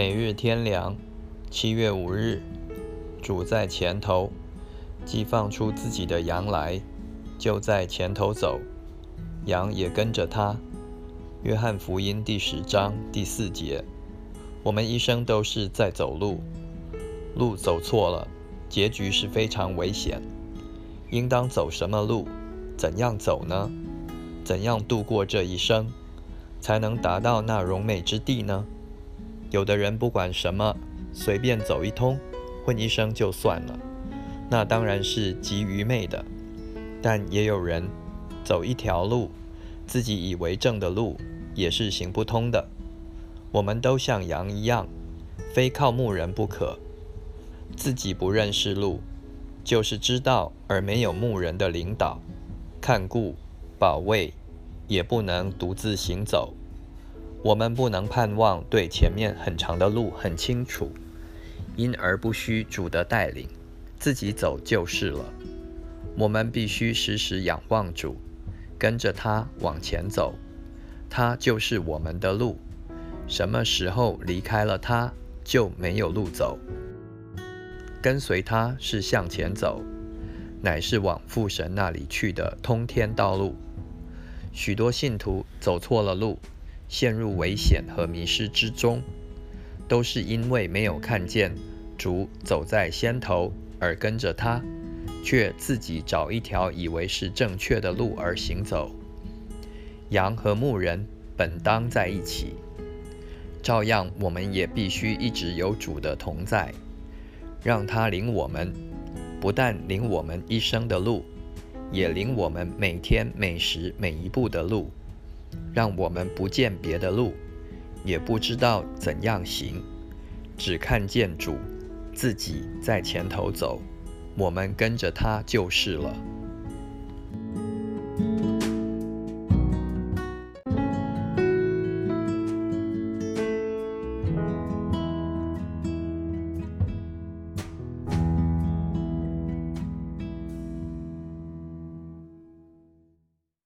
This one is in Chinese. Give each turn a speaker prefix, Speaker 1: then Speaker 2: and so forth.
Speaker 1: 每日天凉，七月五日，主在前头，既放出自己的羊来，就在前头走，羊也跟着他。约翰福音第十章第四节。我们一生都是在走路，路走错了，结局是非常危险。应当走什么路？怎样走呢？怎样度过这一生，才能达到那荣美之地呢？有的人不管什么，随便走一通，混一生就算了，那当然是极愚昧的。但也有人走一条路，自己以为正的路，也是行不通的。我们都像羊一样，非靠牧人不可。自己不认识路，就是知道而没有牧人的领导、看顾、保卫，也不能独自行走。我们不能盼望对前面很长的路很清楚，因而不需主的带领，自己走就是了。我们必须时时仰望主，跟着他往前走，他就是我们的路。什么时候离开了他，就没有路走。跟随他是向前走，乃是往父神那里去的通天道路。许多信徒走错了路。陷入危险和迷失之中，都是因为没有看见主走在先头而跟着他，却自己找一条以为是正确的路而行走。羊和牧人本当在一起，照样我们也必须一直有主的同在，让他领我们，不但领我们一生的路，也领我们每天每时每一步的路。让我们不见别的路，也不知道怎样行，只看见主自己在前头走，我们跟着他就是了。